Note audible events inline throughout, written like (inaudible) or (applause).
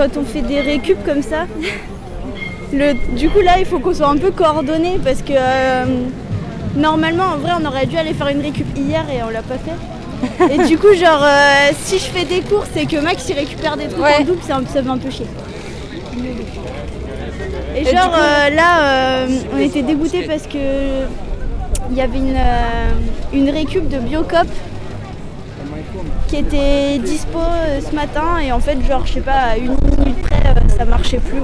quand on fait des récup comme ça, le, du coup là il faut qu'on soit un peu coordonné parce que euh, normalement en vrai on aurait dû aller faire une récup hier et on l'a pas fait. Et du coup genre euh, si je fais des courses et que Max il récupère des trucs Ouais. en double, un- ça fait un peu chier. Et, Et genre coup- euh, là on était dégoûtés parce que il y avait une, une récup de Biocop qui était dispo euh, ce matin. Et en fait genre je sais pas à une minute près euh, ça marchait plus.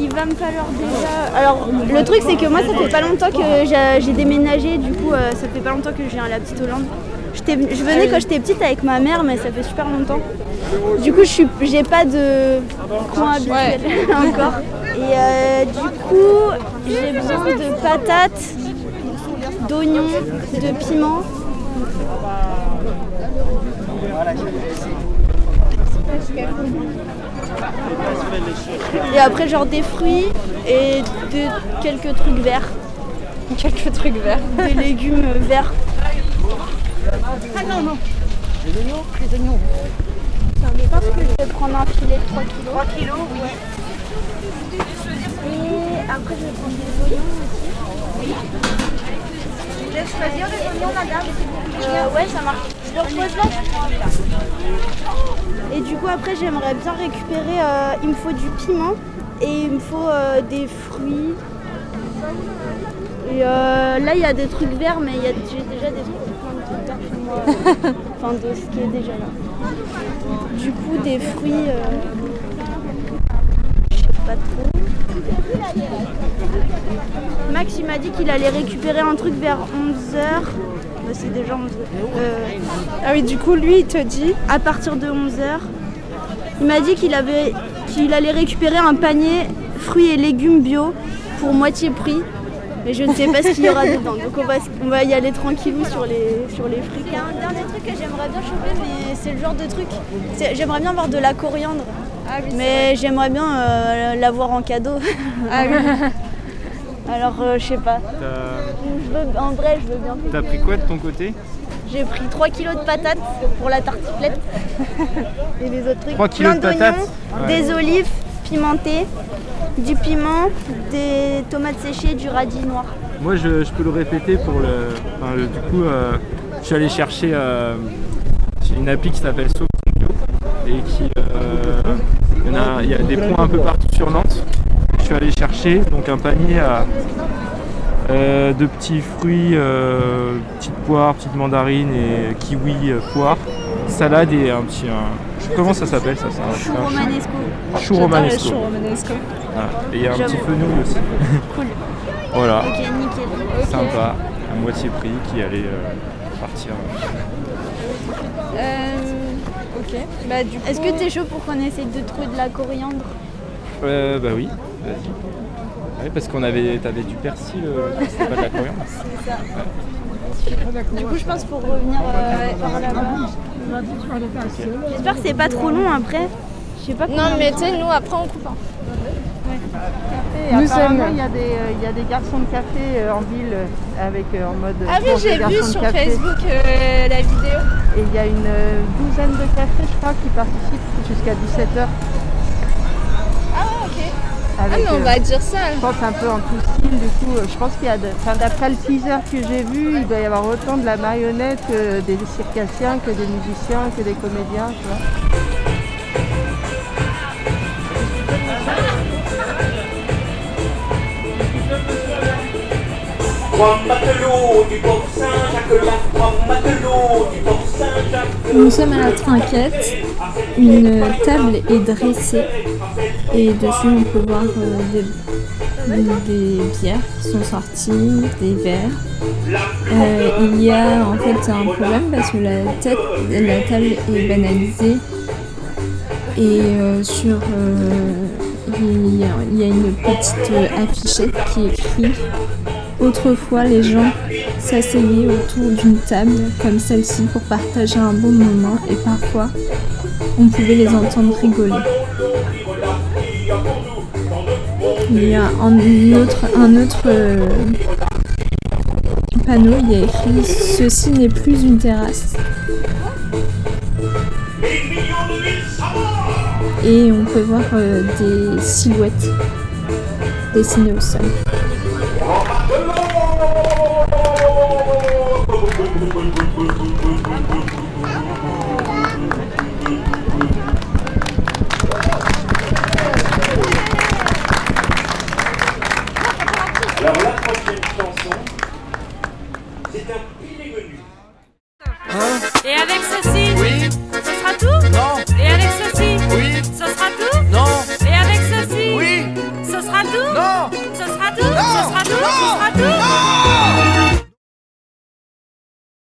Il va me falloir déjà alors le truc c'est que moi ça fait pas longtemps que j'ai- déménagé. Du coup euh, ça fait pas longtemps que je viens à la petite Hollande. Je venais quand j'étais petite avec ma mère mais ça fait super longtemps. Du coup je suis j'ai pas de coin habituel (laughs) encore. Et du coup j'ai besoin de patates d'oignons, de piment. Et après genre des fruits et de quelques trucs verts, Quelques trucs verts. des légumes verts. Tiens, je pense que je vais prendre un filet de 3 kilos. 3 kilos, oui. Et après je vais prendre des oignons aussi. Laisse choisir les oignons, madame euh, Ouais, ça marche. Je là. Et du coup, après, j'aimerais bien récupérer. euh, il me faut du piment et il me faut euh, des fruits. Et là, il y a des trucs verts, mais il y a- j'ai déjà des trucs, verts chez moi. (laughs) enfin, de ce qui est déjà là. Du coup, des fruits. je sais pas trop. Max, il m'a dit qu'il allait récupérer un truc vers 11h. c'est déjà 11h. Ah oui, du coup, lui, il te dit. à partir de 11h. Il m'a dit qu'il avait qu'il allait récupérer un panier fruits et légumes bio pour moitié prix. Mais je ne sais pas ce qu'il y aura dedans. Donc on va, on va y aller tranquillou sur les, sur les fruits. Il y a un dernier truc que j'aimerais bien choper, mais c'est le genre de truc. c'est- J'aimerais bien avoir de la coriandre. Ah oui, Mais j'aimerais bien euh, l'avoir en cadeau. Ah oui. (laughs) Alors euh, je sais pas. T'as Je veux- en vrai, je veux bien. t'as pris quoi de ton côté? J'ai pris 3 kilos de patates pour la tartiflette. (laughs) Et les autres trucs. 3 kilos Plein de patates? Ouais. des olives pimentées, du piment, des tomates séchées, du radis noir. Moi, je, je peux le répéter pour le. enfin, le- du coup, euh, je suis allé chercher euh, une appli qui s'appelle Sauve et qui. il, y en a, il y a des points un peu partout sur Nantes. Je suis allé chercher donc un panier à, euh, de petits fruits, euh, petites poires, petites mandarines et kiwi, euh, poires, salade et un petit. un- comment ça s'appelle ça un- Chou un romanesco. chou romanesco. Voilà. Et il y a un petit fenouil aussi. (laughs) Cool. Voilà. Ok, nickel. sympa, à moitié prix, qui allait euh, partir. Euh, ok. Bah, du coup. Est-ce que t'es chaud pour qu'on essaye de trouver de la coriandre? Euh, bah oui, vas-y. Ouais, parce qu'on avait, t'avais du persil, euh, c'était pas de la coriandre. Du coup, je pense pour revenir euh, par là-bas. J'espère que c'est pas trop long après. Je sais pas Non, mais tu sais, nous, après, on coupe. hein. Nous apparemment, sommes- il y, a des, euh, il y a des garçons de café euh, en ville euh, avec euh, en mode. euh, Ah oui, j'ai vu sur café. Facebook euh, la vidéo. Et il y a une euh, douzaine de cafés, je crois, qui participent jusqu'à 17h. Ah. Ah, mais on euh, va dire ça. je pense un peu en tout style, du coup, euh, je pense qu'il y a, de- enfin, d'après le teaser que j'ai vu, il doit y avoir autant de la marionnette que des circassiens, que des musiciens, que des comédiens, tu vois. Nous sommes à la trinquette. Une table est dressée et dessus on peut voir euh, des, bières qui sont sorties, des verres. Euh, il y a en fait un problème parce que la, table est banalisée et euh, sur il y, a, il y a une petite affichette qui écrit Autrefois, les gens s'asseyaient autour d'une table comme celle-ci pour partager un bon moment et parfois, on pouvait les entendre rigoler. Il y a un autre, euh, panneau, il y a écrit Ceci n'est plus une terrasse. et on peut voir euh, des silhouettes dessinées au sol.